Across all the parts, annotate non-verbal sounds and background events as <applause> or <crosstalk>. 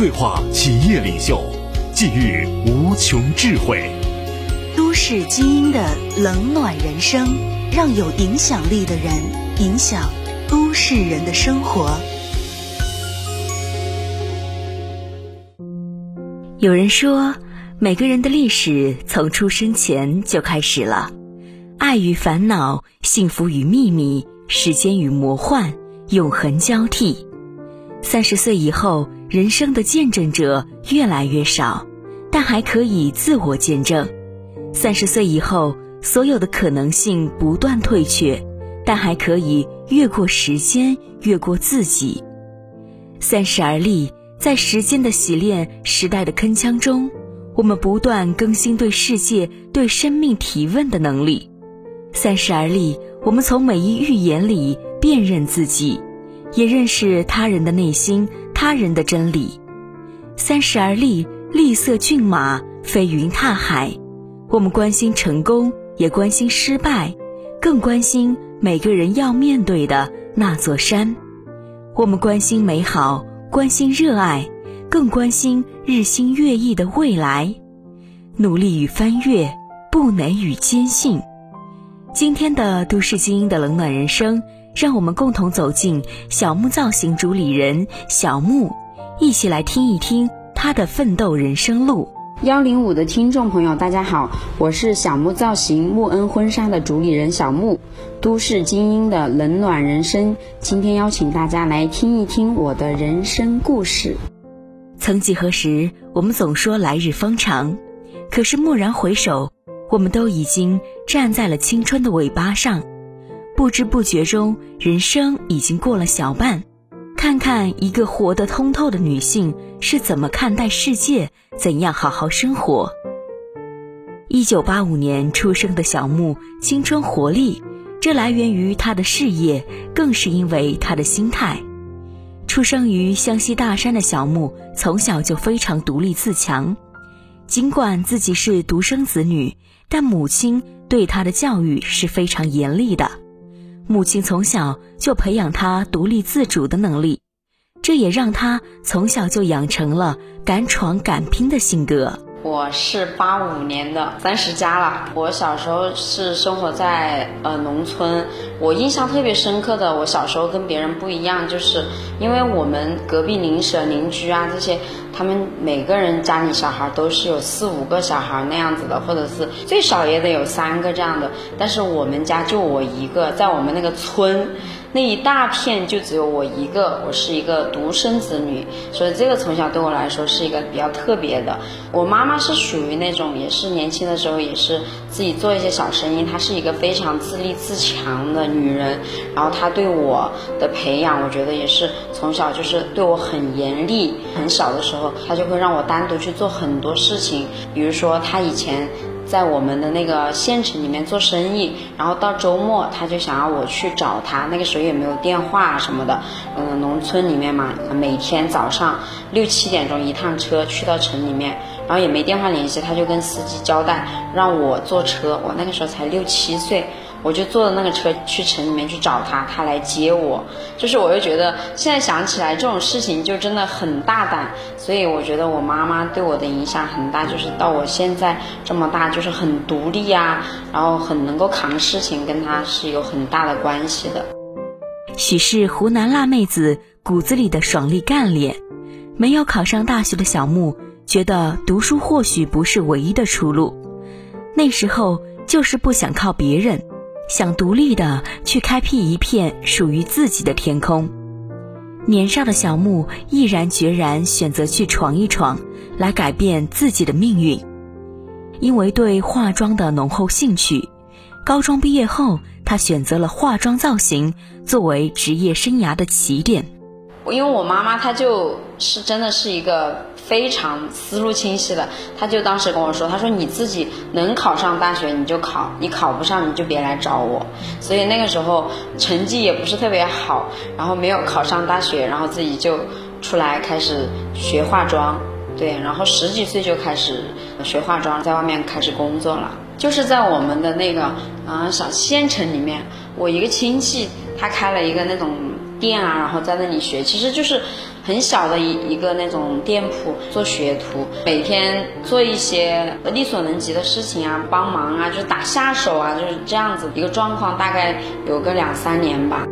对话企业领袖，寄予无穷智慧。都市精英的冷暖人生，让有影响力的人影响都市人的生活。有人说，每个人的历史从出生前就开始了，爱与烦恼，幸福与秘密，时间与魔幻，永恒交替。三十岁以后，人生的见证者越来越少，但还可以自我见证。三十岁以后，所有的可能性不断退却，但还可以越过时间，越过自己。三十而立，在时间的洗练、时代的铿锵中，我们不断更新对世界、对生命提问的能力。三十而立，我们从每一预言里辨认自己，也认识他人的内心、他人的真理。三十而立，立色骏马，飞云踏海。我们关心成功，也关心失败，更关心每个人要面对的那座山。我们关心美好，关心热爱，更关心日新月异的未来。努力与翻越，不馁与坚信。今天的都市精英的冷暖人生，让我们共同走进小木造型主理人小木，一起来听一听他的奋斗人生路。幺零五的听众朋友，大家好，我是小木造型木恩婚纱的主理人小木，都市精英的冷暖人生，今天邀请大家来听一听我的人生故事。曾几何时，我们总说来日方长，可是蓦然回首，我们都已经站在了青春的尾巴上，不知不觉中，人生已经过了小半。看看一个活得通透的女性是怎么看待世界，怎样好好生活。一九八五年出生的小木，青春活力，这来源于她的事业，更是因为她的心态。出生于湘西大山的小木，从小就非常独立自强。尽管自己是独生子女，但母亲对她的教育是非常严厉的。母亲从小就培养他独立自主的能力，这也让他从小就养成了敢闯敢拼的性格。我是八五年的，三十加了。我小时候是生活在呃农村，我印象特别深刻的，我小时候跟别人不一样，就是因为我们隔壁邻舍邻居啊这些，他们每个人家里小孩都是有四五个小孩那样子的，或者是最少也得有三个这样的，但是我们家就我一个，在我们那个村。那一大片就只有我一个，我是一个独生子女，所以这个从小对我来说是一个比较特别的。我妈妈是属于那种，也是年轻的时候也是自己做一些小生意，她是一个非常自立自强的女人。然后她对我的培养，我觉得也是从小就是对我很严厉。很小的时候，她就会让我单独去做很多事情，比如说她以前。在我们的那个县城里面做生意，然后到周末他就想要我去找他。那个时候也没有电话什么的，嗯，农村里面嘛，每天早上六七点钟一趟车去到城里面，然后也没电话联系，他就跟司机交代让我坐车。我那个时候才六七岁。我就坐的那个车去城里面去找他，他来接我。就是我又觉得现在想起来这种事情就真的很大胆，所以我觉得我妈妈对我的影响很大，就是到我现在这么大，就是很独立啊，然后很能够扛事情，跟她是有很大的关系的。许是湖南辣妹子骨子里的爽利干练，没有考上大学的小木觉得读书或许不是唯一的出路，那时候就是不想靠别人。想独立的去开辟一片属于自己的天空。年少的小木毅然决然选择去闯一闯，来改变自己的命运。因为对化妆的浓厚兴趣，高中毕业后，他选择了化妆造型作为职业生涯的起点。因为我妈妈她就是真的是一个非常思路清晰的，她就当时跟我说，她说你自己能考上大学你就考，你考不上你就别来找我。所以那个时候成绩也不是特别好，然后没有考上大学，然后自己就出来开始学化妆，对，然后十几岁就开始学化妆，在外面开始工作了。就是在我们的那个啊小县城里面，我一个亲戚他开了一个那种店啊，然后在那里学，其实就是很小的一一个那种店铺，做学徒，每天做一些力所能及的事情啊，帮忙啊，就是打下手啊，就是这样子一个状况，大概有个两三年吧。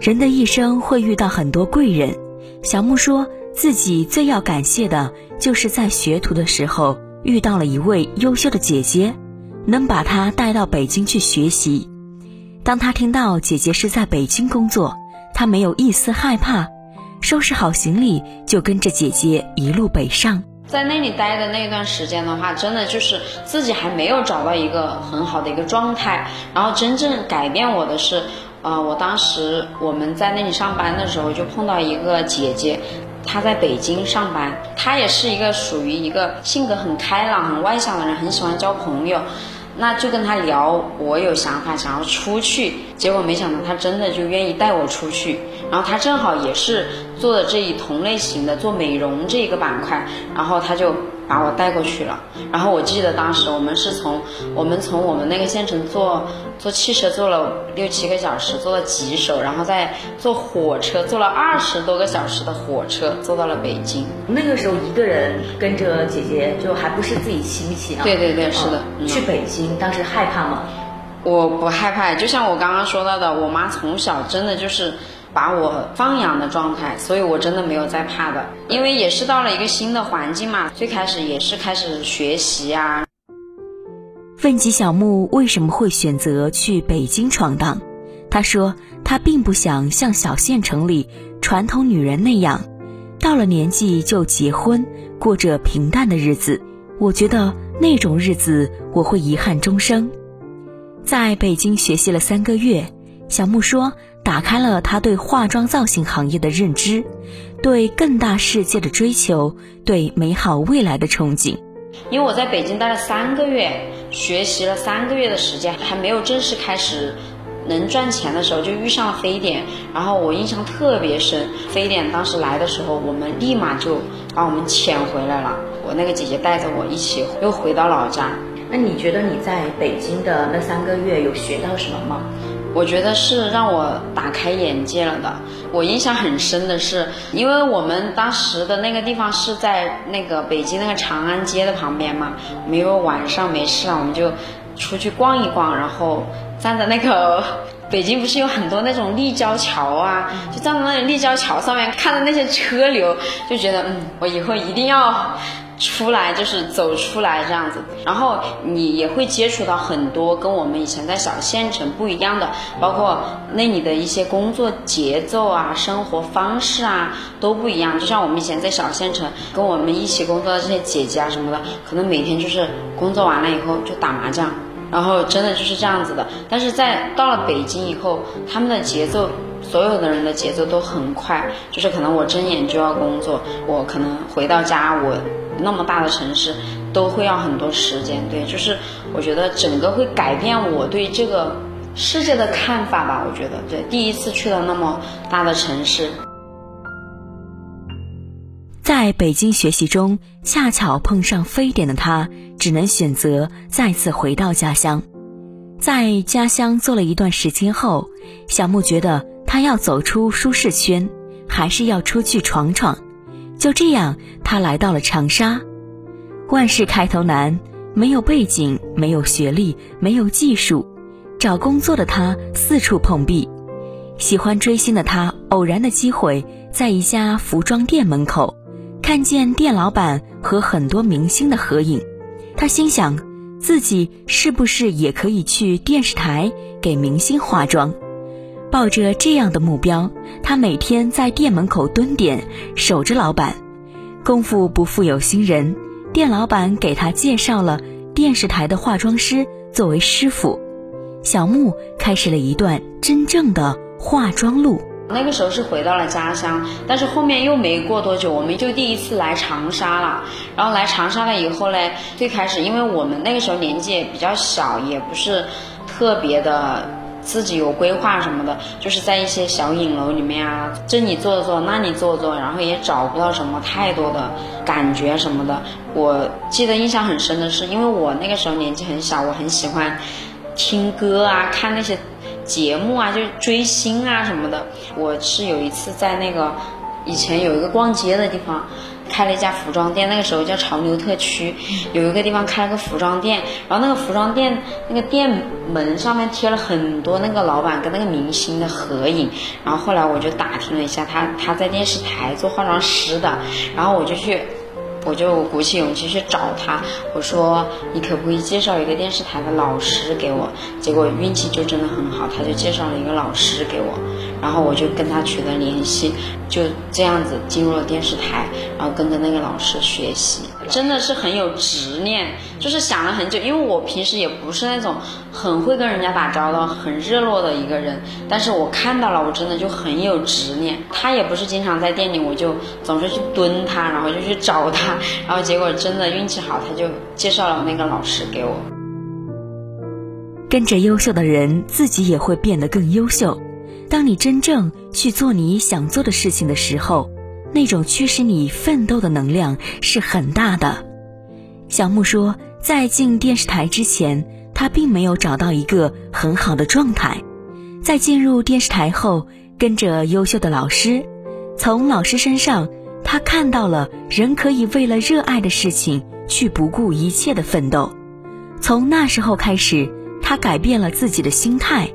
人的一生会遇到很多贵人，小木说自己最要感谢的就是在学徒的时候。遇到了一位优秀的姐姐，能把她带到北京去学习。当他听到姐姐是在北京工作，他没有一丝害怕，收拾好行李就跟着姐姐一路北上。在那里待的那段时间的话，真的就是自己还没有找到一个很好的一个状态。然后真正改变我的是，呃，我当时我们在那里上班的时候，就碰到一个姐姐。她在北京上班，她也是一个属于一个性格很开朗、很外向的人，很喜欢交朋友。那就跟他聊，我有想法想要出去，结果没想到他真的就愿意带我出去。然后他正好也是做的这一同类型的，做美容这一个板块，然后他就。把我带过去了，然后我记得当时我们是从我们从我们那个县城坐坐汽车坐了六七个小时，坐到吉首，然后再坐火车坐了二十多个小时的火车，坐到了北京。那个时候一个人跟着姐姐，就还不是自己亲戚啊。对对对，是的。去北京当时害怕吗？我不害怕，就像我刚刚说到的，我妈从小真的就是。把我放养的状态，所以我真的没有再怕的，因为也是到了一个新的环境嘛。最开始也是开始学习啊。问及小木为什么会选择去北京闯荡，他说他并不想像小县城里传统女人那样，到了年纪就结婚，过着平淡的日子。我觉得那种日子我会遗憾终生。在北京学习了三个月，小木说。打开了他对化妆造型行业的认知，对更大世界的追求，对美好未来的憧憬。因为我在北京待了三个月，学习了三个月的时间，还没有正式开始能赚钱的时候，就遇上了非典。然后我印象特别深，非典当时来的时候，我们立马就把我们遣回来了。我那个姐姐带着我一起又回到老家。那你觉得你在北京的那三个月有学到什么吗？我觉得是让我打开眼界了的。我印象很深的是，因为我们当时的那个地方是在那个北京那个长安街的旁边嘛，我们因为晚上没事了，我们就出去逛一逛，然后站在那个 <laughs> 北京不是有很多那种立交桥啊，就站在那立交桥上面看着那些车流，就觉得嗯，我以后一定要。出来就是走出来这样子，然后你也会接触到很多跟我们以前在小县城不一样的，包括那里的一些工作节奏啊、生活方式啊都不一样。就像我们以前在小县城跟我们一起工作的这些姐姐啊什么的，可能每天就是工作完了以后就打麻将，然后真的就是这样子的。但是在到了北京以后，他们的节奏。所有的人的节奏都很快，就是可能我睁眼就要工作，我可能回到家，我那么大的城市都会要很多时间。对，就是我觉得整个会改变我对这个世界的看法吧。我觉得，对，第一次去了那么大的城市，在北京学习中恰巧碰上非典的他，只能选择再次回到家乡。在家乡做了一段时间后，小木觉得。他要走出舒适圈，还是要出去闯闯？就这样，他来到了长沙。万事开头难，没有背景，没有学历，没有技术，找工作的他四处碰壁。喜欢追星的他，偶然的机会在一家服装店门口，看见店老板和很多明星的合影。他心想，自己是不是也可以去电视台给明星化妆？抱着这样的目标，他每天在店门口蹲点，守着老板。功夫不负有心人，店老板给他介绍了电视台的化妆师作为师傅。小木开始了一段真正的化妆路。那个时候是回到了家乡，但是后面又没过多久，我们就第一次来长沙了。然后来长沙了以后嘞，最开始因为我们那个时候年纪也比较小，也不是特别的自己有规划什么的，就是在一些小影楼里面啊，这里坐坐，那里坐坐，然后也找不到什么太多的感觉什么的。我记得印象很深的是，因为我那个时候年纪很小，我很喜欢听歌啊，看那些。节目啊，就是追星啊什么的。我是有一次在那个以前有一个逛街的地方，开了一家服装店，那个时候叫潮流特区，有一个地方开了个服装店，然后那个服装店那个店门上面贴了很多那个老板跟那个明星的合影，然后后来我就打听了一下，他他在电视台做化妆师的，然后我就去。我就鼓起勇气去找他，我说你可不可以介绍一个电视台的老师给我？结果运气就真的很好，他就介绍了一个老师给我，然后我就跟他取得联系，就这样子进入了电视台，然后跟着那个老师学习。真的是很有执念，就是想了很久。因为我平时也不是那种很会跟人家打交道、很热络的一个人，但是我看到了，我真的就很有执念。他也不是经常在店里，我就总是去蹲他，然后就去找他，然后结果真的运气好，他就介绍了那个老师给我。跟着优秀的人，自己也会变得更优秀。当你真正去做你想做的事情的时候。那种驱使你奋斗的能量是很大的。小木说，在进电视台之前，他并没有找到一个很好的状态。在进入电视台后，跟着优秀的老师，从老师身上，他看到了人可以为了热爱的事情去不顾一切的奋斗。从那时候开始，他改变了自己的心态，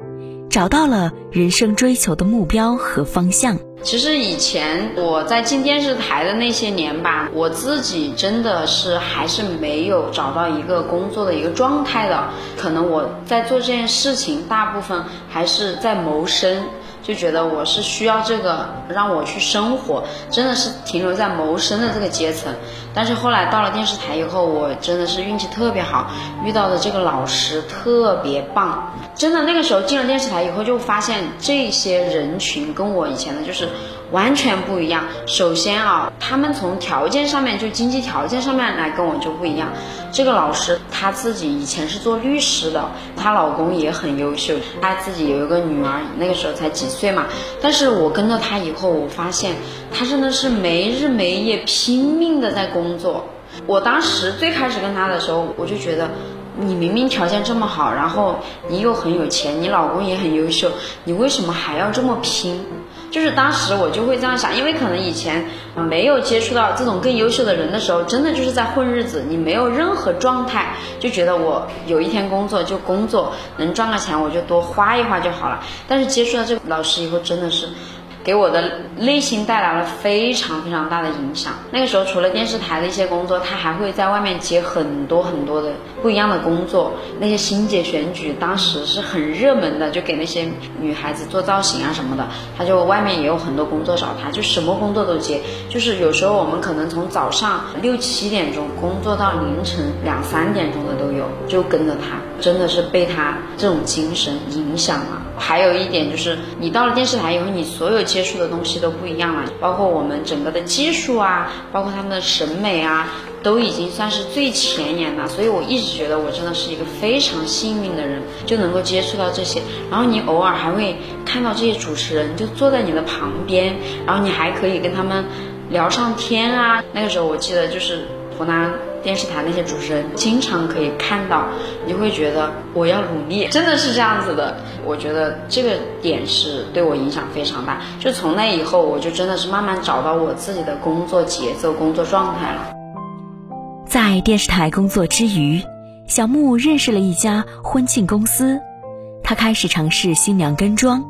找到了人生追求的目标和方向。其实以前我在进电视台的那些年吧，我自己真的是还是没有找到一个工作的一个状态的。可能我在做这件事情，大部分还是在谋生。就觉得我是需要这个让我去生活，真的是停留在谋生的这个阶层。但是后来到了电视台以后，我真的是运气特别好，遇到的这个老师特别棒。真的那个时候进了电视台以后，就发现这些人群跟我以前的就是完全不一样。首先啊，他们从条件上面就经济条件上面来跟我就不一样。这个老师他自己以前是做律师的，她老公也很优秀，她自己有一个女儿，那个时候才几岁嘛。但是我跟着她以后，我发现她真的是没日没夜拼命的在工作。我当时最开始跟她的时候，我就觉得。你明明条件这么好，然后你又很有钱，你老公也很优秀，你为什么还要这么拼？就是当时我就会这样想，因为可能以前没有接触到这种更优秀的人的时候，真的就是在混日子，你没有任何状态，就觉得我有一天工作就工作，能赚了钱我就多花一花就好了。但是接触到这个老师以后，真的是。给我的内心带来了非常非常大的影响。那个时候，除了电视台的一些工作，他还会在外面接很多很多的不一样的工作。那些星姐选举当时是很热门的，就给那些女孩子做造型啊什么的。他就外面也有很多工作找他，就什么工作都接。就是有时候我们可能从早上六七点钟工作到凌晨两三点钟的都有，就跟着他，真的是被他这种精神影响了。还有一点就是，你到了电视台以后，你所有接触的东西都不一样了，包括我们整个的技术啊，包括他们的审美啊，都已经算是最前沿了。所以我一直觉得我真的是一个非常幸运的人，就能够接触到这些。然后你偶尔还会看到这些主持人就坐在你的旁边，然后你还可以跟他们聊上天啊。那个时候我记得就是湖南。电视台那些主持人经常可以看到，你会觉得我要努力，真的是这样子的。我觉得这个点是对我影响非常大。就从那以后，我就真的是慢慢找到我自己的工作节奏、工作状态了。在电视台工作之余，小木认识了一家婚庆公司，他开始尝试新娘跟妆。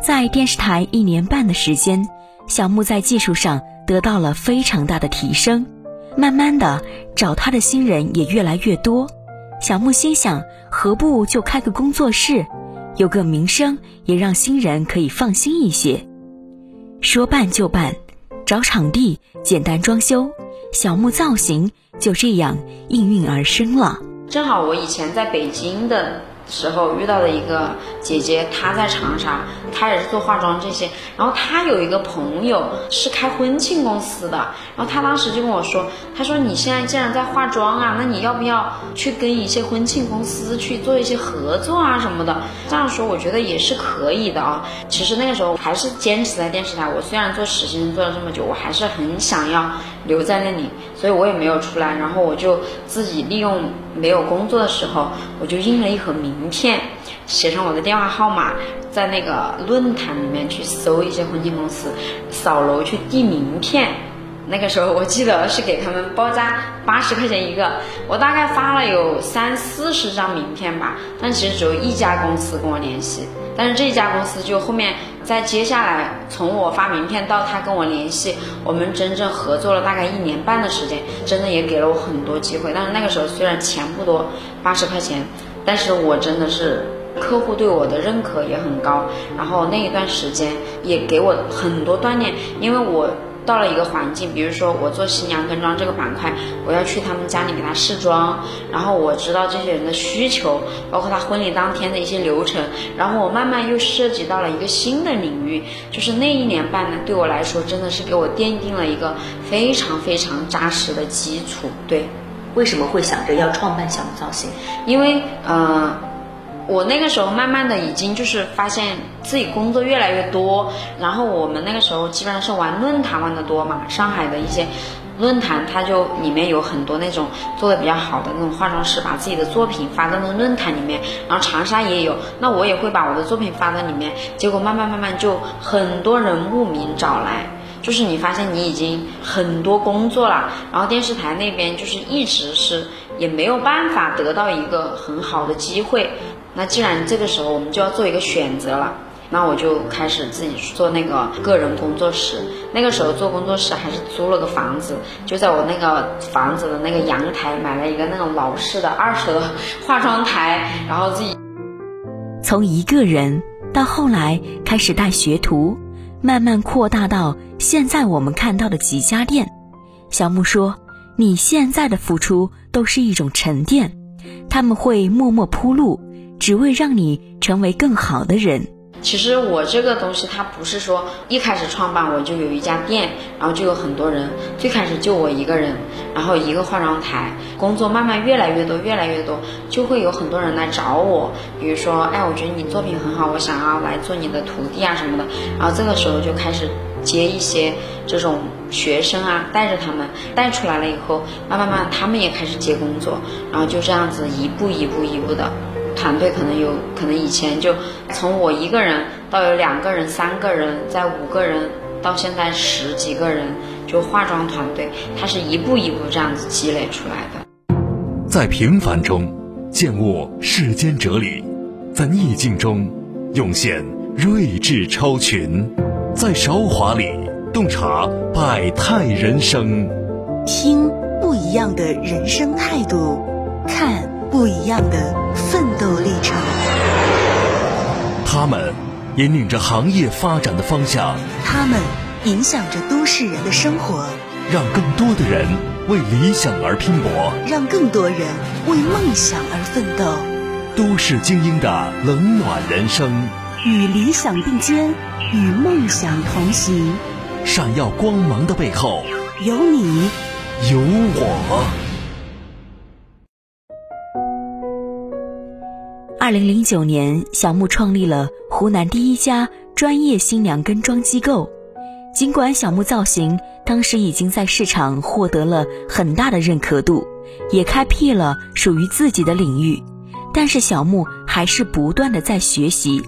在电视台一年半的时间，小木在技术上得到了非常大的提升。慢慢的，找他的新人也越来越多。小木心想，何不就开个工作室，有个名声，也让新人可以放心一些。说办就办，找场地，简单装修，小木造型就这样应运而生了。正好我以前在北京的时候遇到的一个姐姐，她在长沙，她也是做化妆这些。然后她有一个朋友是开婚庆公司的，然后她当时就跟我说，她说你现在既然在化妆啊，那你要不要去跟一些婚庆公司去做一些合作啊什么的？这样说我觉得也是可以的啊。其实那个时候还是坚持在电视台，我虽然做实习生做了这么久，我还是很想要留在那里，所以我也没有出来。然后我就自己利用没有工作的时候，我就印了一盒名。片，写上我的电话号码，在那个论坛里面去搜一些婚庆公司，扫楼去递名片。那个时候我记得是给他们报价 <laughs> 八十块钱一个，我大概发了有三四十张名片吧，但其实只有一家公司跟我联系。但是这一家公司就后面在接下来，从我发名片到他跟我联系，我们真正合作了大概一年半的时间，真的也给了我很多机会。但是那个时候虽然钱不多，八十块钱。但是我真的是客户对我的认可也很高，然后那一段时间也给我很多锻炼，因为我到了一个环境，比如说我做新娘跟妆这个板块，我要去他们家里给他试妆，然后我知道这些人的需求，包括他婚礼当天的一些流程，然后我慢慢又涉及到了一个新的领域，就是那一年半呢，对我来说真的是给我奠定了一个非常非常扎实的基础，对。为什么会想着要创办小造型？因为，呃，我那个时候慢慢的已经就是发现自己工作越来越多，然后我们那个时候基本上是玩论坛玩的多嘛，上海的一些论坛，它就里面有很多那种做的比较好的那种化妆师，把自己的作品发在那论坛里面，然后长沙也有，那我也会把我的作品发到里面，结果慢慢慢慢就很多人慕名找来。就是你发现你已经很多工作了，然后电视台那边就是一直是也没有办法得到一个很好的机会。那既然这个时候我们就要做一个选择了，那我就开始自己做那个个人工作室。那个时候做工作室还是租了个房子，就在我那个房子的那个阳台买了一个那种老式的二手的 <laughs> 化妆台，然后自己从一个人到后来开始带学徒。慢慢扩大到现在我们看到的几家店，小木说：“你现在的付出都是一种沉淀，他们会默默铺路，只为让你成为更好的人。”其实我这个东西，它不是说一开始创办我就有一家店，然后就有很多人。最开始就我一个人，然后一个化妆台，工作慢慢越来越多，越来越多，就会有很多人来找我。比如说，哎，我觉得你作品很好，我想要来做你的徒弟啊什么的。然后这个时候就开始接一些这种学生啊，带着他们带出来了以后，慢慢慢他们也开始接工作，然后就这样子一步一步一步的。团队可能有可能以前就从我一个人到有两个人、三个人，再五个人，到现在十几个人，就化妆团队，它是一步一步这样子积累出来的。在平凡中见悟世间哲理，在逆境中涌现睿智超群，在韶华里洞察百态人生，听不一样的人生态度，看。不一样的奋斗历程，他们引领着行业发展的方向，他们影响着都市人的生活，让更多的人为理想而拼搏，让更多人为梦想而奋斗。都市精英的冷暖人生，与理想并肩，与梦想同行。闪耀光芒的背后，有你，有我。二零零九年，小木创立了湖南第一家专业新娘跟妆机构。尽管小木造型当时已经在市场获得了很大的认可度，也开辟了属于自己的领域，但是小木还是不断的在学习，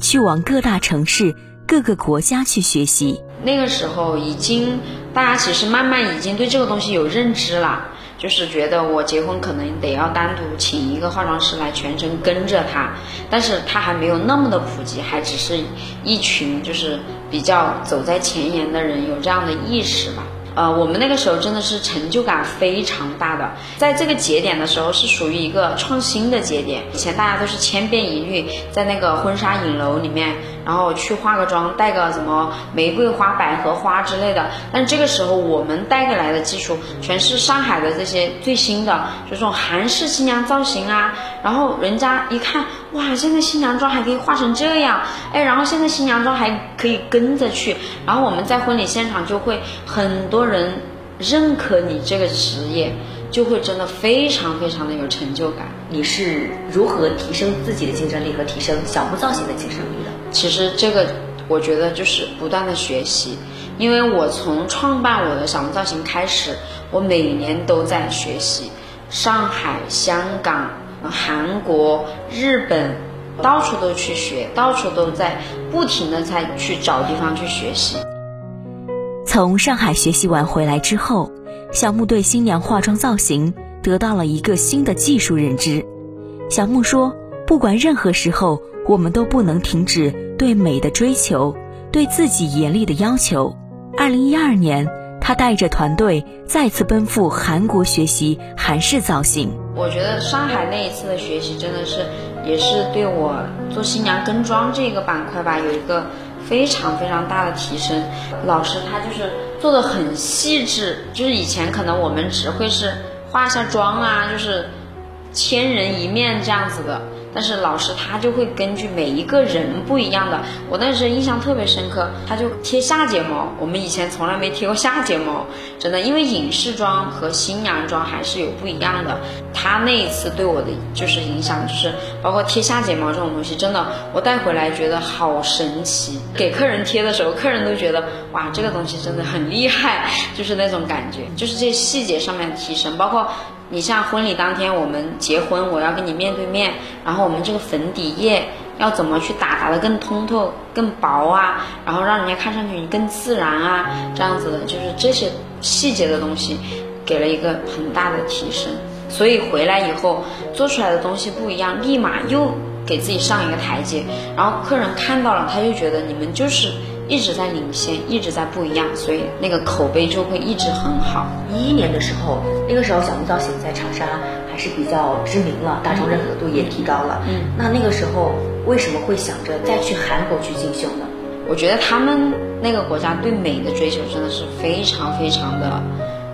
去往各大城市、各个国家去学习。那个时候，已经大家其实慢慢已经对这个东西有认知了。就是觉得我结婚可能得要单独请一个化妆师来全程跟着他，但是他还没有那么的普及，还只是一群就是比较走在前沿的人有这样的意识吧。呃，我们那个时候真的是成就感非常大的，在这个节点的时候是属于一个创新的节点。以前大家都是千篇一律，在那个婚纱影楼里面。然后去化个妆，带个什么玫瑰花、百合花之类的。但这个时候我们带过来的技术全是上海的这些最新的，就这种韩式新娘造型啊。然后人家一看，哇，现在新娘妆还可以化成这样，哎，然后现在新娘妆还可以跟着去。然后我们在婚礼现场就会很多人认可你这个职业。就会真的非常非常的有成就感。你是如何提升自己的竞争力和提升小木造型的竞争力的？其实这个我觉得就是不断的学习，因为我从创办我的小木造型开始，我每年都在学习，上海、香港、韩国、日本，到处都去学，到处都在不停的在去找地方去学习。从上海学习完回来之后。小木对新娘化妆造型得到了一个新的技术认知。小木说：“不管任何时候，我们都不能停止对美的追求，对自己严厉的要求。”二零一二年，他带着团队再次奔赴韩国学习韩式造型。我觉得上海那一次的学习真的是，也是对我做新娘跟妆这个板块吧，有一个。非常非常大的提升，老师他就是做的很细致，就是以前可能我们只会是化一下妆啊，就是千人一面这样子的。但是老师他就会根据每一个人不一样的，我那时印象特别深刻，他就贴下睫毛，我们以前从来没贴过下睫毛，真的，因为影视妆和新娘妆还是有不一样的。他那一次对我的就是影响，就是包括贴下睫毛这种东西，真的，我带回来觉得好神奇。给客人贴的时候，客人都觉得哇，这个东西真的很厉害，就是那种感觉，就是这些细节上面的提升，包括。你像婚礼当天，我们结婚，我要跟你面对面，然后我们这个粉底液要怎么去打，打得更通透、更薄啊，然后让人家看上去你更自然啊，这样子的，就是这些细节的东西，给了一个很大的提升。所以回来以后做出来的东西不一样，立马又给自己上一个台阶，然后客人看到了，他就觉得你们就是。一直在领先，一直在不一样，所以那个口碑就会一直很好。一一年的时候，那个时候小木造型在长沙还是比较知名了，大众认可度也提高了。嗯，那那个时候为什么会想着再去韩国去进修呢？我觉得他们那个国家对美的追求真的是非常非常的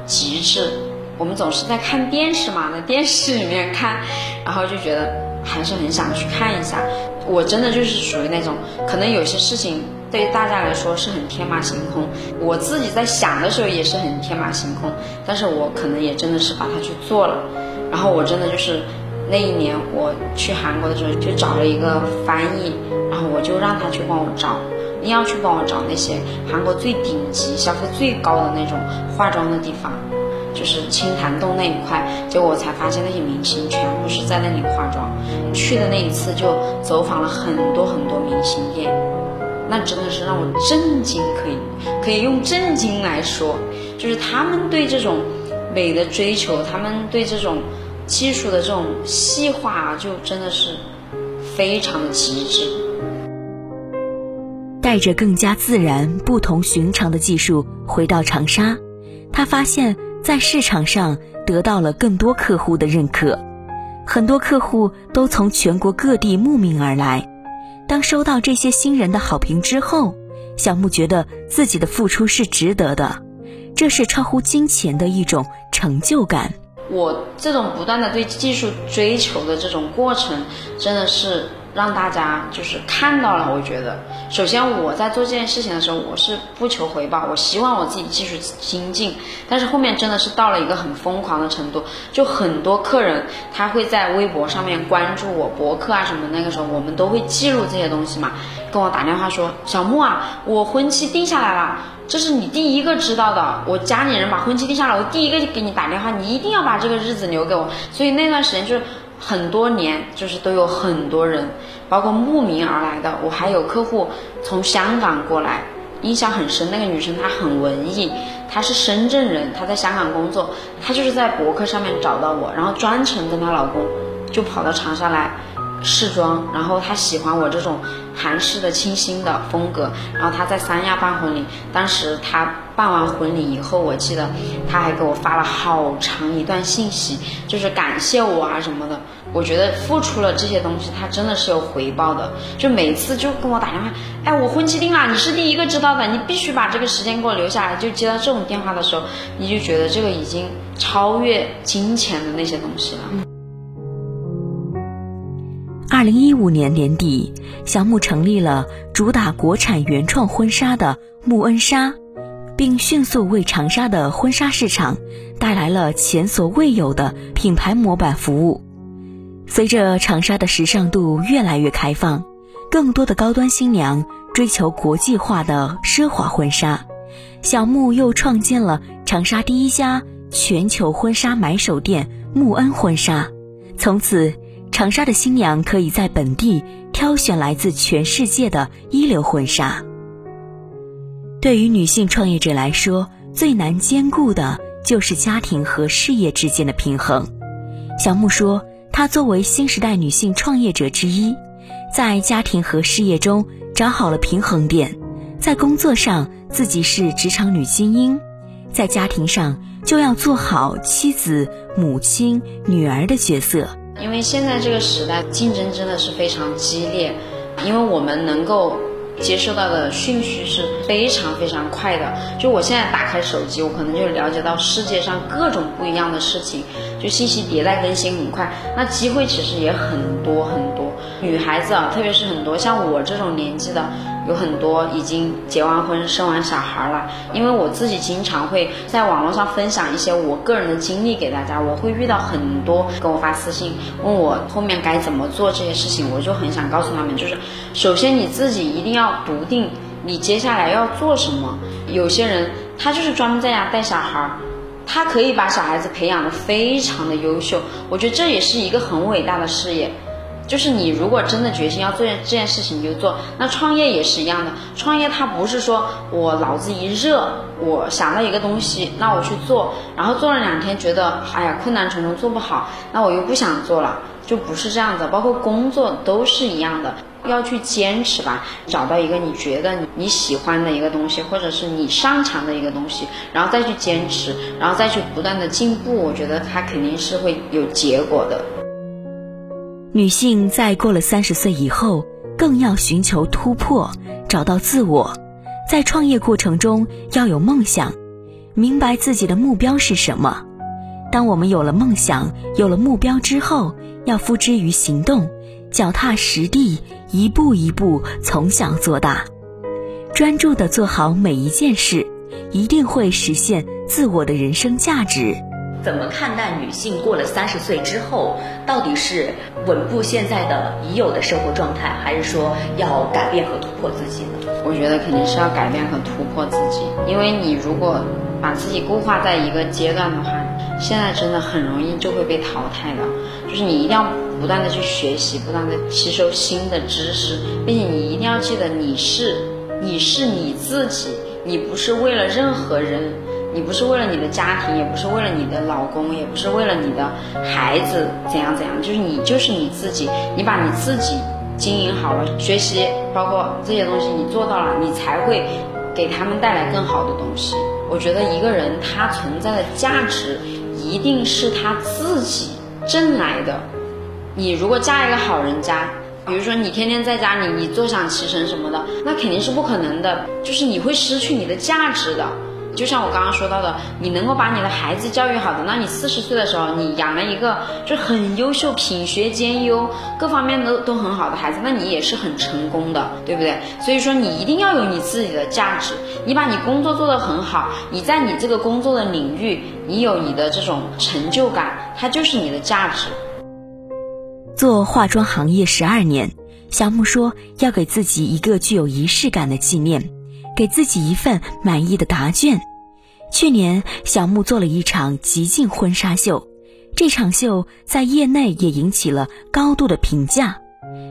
极致。我们总是在看电视嘛，在电视里面看，然后就觉得还是很想去看一下。我真的就是属于那种，可能有些事情。对于大家来说是很天马行空，我自己在想的时候也是很天马行空，但是我可能也真的是把它去做了。然后我真的就是那一年我去韩国的时候，就找了一个翻译，然后我就让他去帮我找，一定要去帮我找那些韩国最顶级、消费最高的那种化妆的地方，就是清潭洞那一块。结果我才发现那些明星全部是在那里化妆。去的那一次就走访了很多很多明星店。那真的是让我震惊，可以可以用震惊来说，就是他们对这种美的追求，他们对这种技术的这种细化，就真的是非常的极致。带着更加自然、不同寻常的技术回到长沙，他发现，在市场上得到了更多客户的认可，很多客户都从全国各地慕名而来。当收到这些新人的好评之后，小木觉得自己的付出是值得的，这是超乎金钱的一种成就感。我这种不断的对技术追求的这种过程，真的是。让大家就是看到了，我觉得，首先我在做这件事情的时候，我是不求回报，我希望我自己技术精进。但是后面真的是到了一个很疯狂的程度，就很多客人他会在微博上面关注我博客啊什么，那个时候我们都会记录这些东西嘛，跟我打电话说，小木啊，我婚期定下来了，这是你第一个知道的，我家里人把婚期定下来，我第一个就给你打电话，你一定要把这个日子留给我。所以那段时间就是。很多年，就是都有很多人，包括慕名而来的。我还有客户从香港过来，印象很深。那个女生她很文艺，她是深圳人，她在香港工作，她就是在博客上面找到我，然后专程跟她老公就跑到长沙来。试妆，然后他喜欢我这种韩式的清新的风格，然后他在三亚办婚礼，当时他办完婚礼以后，我记得他还给我发了好长一段信息，就是感谢我啊什么的，我觉得付出了这些东西，他真的是有回报的。就每次就跟我打电话，哎，我婚期定了，你是第一个知道的，你必须把这个时间给我留下来。就接到这种电话的时候，你就觉得这个已经超越金钱的那些东西了。二零一五年年底，小木成立了主打国产原创婚纱的木恩纱，并迅速为长沙的婚纱市场带来了前所未有的品牌模板服务。随着长沙的时尚度越来越开放，更多的高端新娘追求国际化的奢华婚纱，小木又创建了长沙第一家全球婚纱买手店木恩婚纱。从此，长沙的新娘可以在本地挑选来自全世界的一流婚纱。对于女性创业者来说，最难兼顾的就是家庭和事业之间的平衡。小木说。她作为新时代女性创业者之一，在家庭和事业中找好了平衡点。在工作上，自己是职场女精英；在家庭上，就要做好妻子、母亲、女儿的角色。因为现在这个时代竞争真的是非常激烈，因为我们能够。接受到的讯息是非常非常快的，就我现在打开手机，我可能就了解到世界上各种不一样的事情，就信息迭代更新很快，那机会其实也很多很多。女孩子啊，特别是很多像我这种年纪的。有很多已经结完婚、生完小孩了，因为我自己经常会在网络上分享一些我个人的经历给大家，我会遇到很多跟我发私信问我后面该怎么做这些事情，我就很想告诉他们，就是首先你自己一定要笃定你接下来要做什么。有些人他就是专门在家带小孩，他可以把小孩子培养的非常的优秀，我觉得这也是一个很伟大的事业。就是你如果真的决心要做这件事情，你就做。那创业也是一样的，创业它不是说我脑子一热，我想到一个东西，那我去做，然后做了两天觉得哎呀困难重重做不好，那我又不想做了，就不是这样的。包括工作都是一样的，要去坚持吧，找到一个你觉得你你喜欢的一个东西，或者是你擅长的一个东西，然后再去坚持，然后再去不断的进步，我觉得它肯定是会有结果的。女性在过了三十岁以后，更要寻求突破，找到自我。在创业过程中要有梦想，明白自己的目标是什么。当我们有了梦想、有了目标之后，要付之于行动，脚踏实地，一步一步从小做大，专注的做好每一件事，一定会实现自我的人生价值。怎么看待女性过了三十岁之后，到底是稳步现在的已有的生活状态，还是说要改变和突破自己呢？我觉得肯定是要改变和突破自己，因为你如果把自己固化在一个阶段的话，现在真的很容易就会被淘汰的。就是你一定要不断的去学习，不断的吸收新的知识，并且你一定要记得你是你是你自己，你不是为了任何人。你不是为了你的家庭，也不是为了你的老公，也不是为了你的孩子怎样怎样，就是你就是你自己，你把你自己经营好了，学习包括这些东西你做到了，你才会给他们带来更好的东西。我觉得一个人他存在的价值一定是他自己挣来的。你如果嫁一个好人家，比如说你天天在家里你坐享其成什么的，那肯定是不可能的，就是你会失去你的价值的。就像我刚刚说到的，你能够把你的孩子教育好的，那你四十岁的时候，你养了一个就很优秀、品学兼优、各方面都都很好的孩子，那你也是很成功的，对不对？所以说，你一定要有你自己的价值，你把你工作做得很好，你在你这个工作的领域，你有你的这种成就感，它就是你的价值。做化妆行业十二年，小木说要给自己一个具有仪式感的纪念。给自己一份满意的答卷。去年，小木做了一场极尽婚纱秀，这场秀在业内也引起了高度的评价。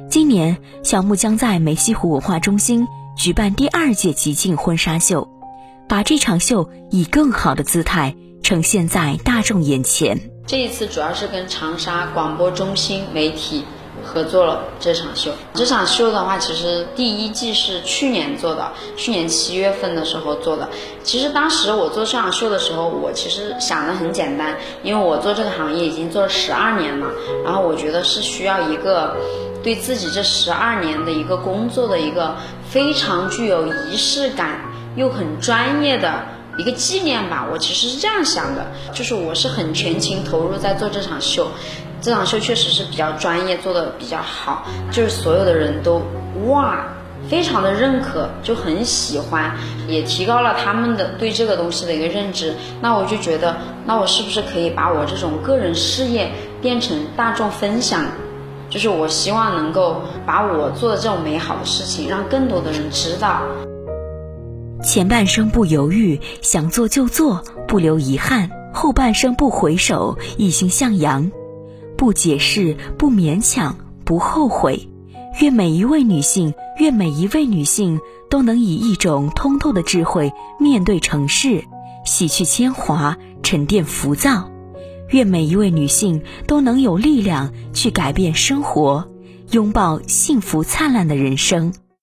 今年，小木将在梅溪湖文化中心举办第二届极尽婚纱秀，把这场秀以更好的姿态呈现在大众眼前。这一次主要是跟长沙广播中心媒体合作了这场秀。这场秀的话，其实第一季是去年做的，去年七月份的时候做的。其实当时我做这场秀的时候，我其实想的很简单，因为我做这个行业已经做了十二年了，然后我觉得是需要一个对自己这十二年的一个工作的一个非常具有仪式感又很专业的。一个纪念吧，我其实是这样想的，就是我是很全情投入在做这场秀，这场秀确实是比较专业，做的比较好，就是所有的人都哇，非常的认可，就很喜欢，也提高了他们的对这个东西的一个认知。那我就觉得，那我是不是可以把我这种个人事业变成大众分享？就是我希望能够把我做的这种美好的事情，让更多的人知道。前半生不犹豫，想做就做，不留遗憾；后半生不回首，一心向阳，不解释，不勉强，不后悔。愿每一位女性，愿每一位女性都能以一种通透的智慧面对城市，洗去铅华，沉淀浮躁。愿每一位女性都能有力量去改变生活，拥抱幸福灿烂的人生。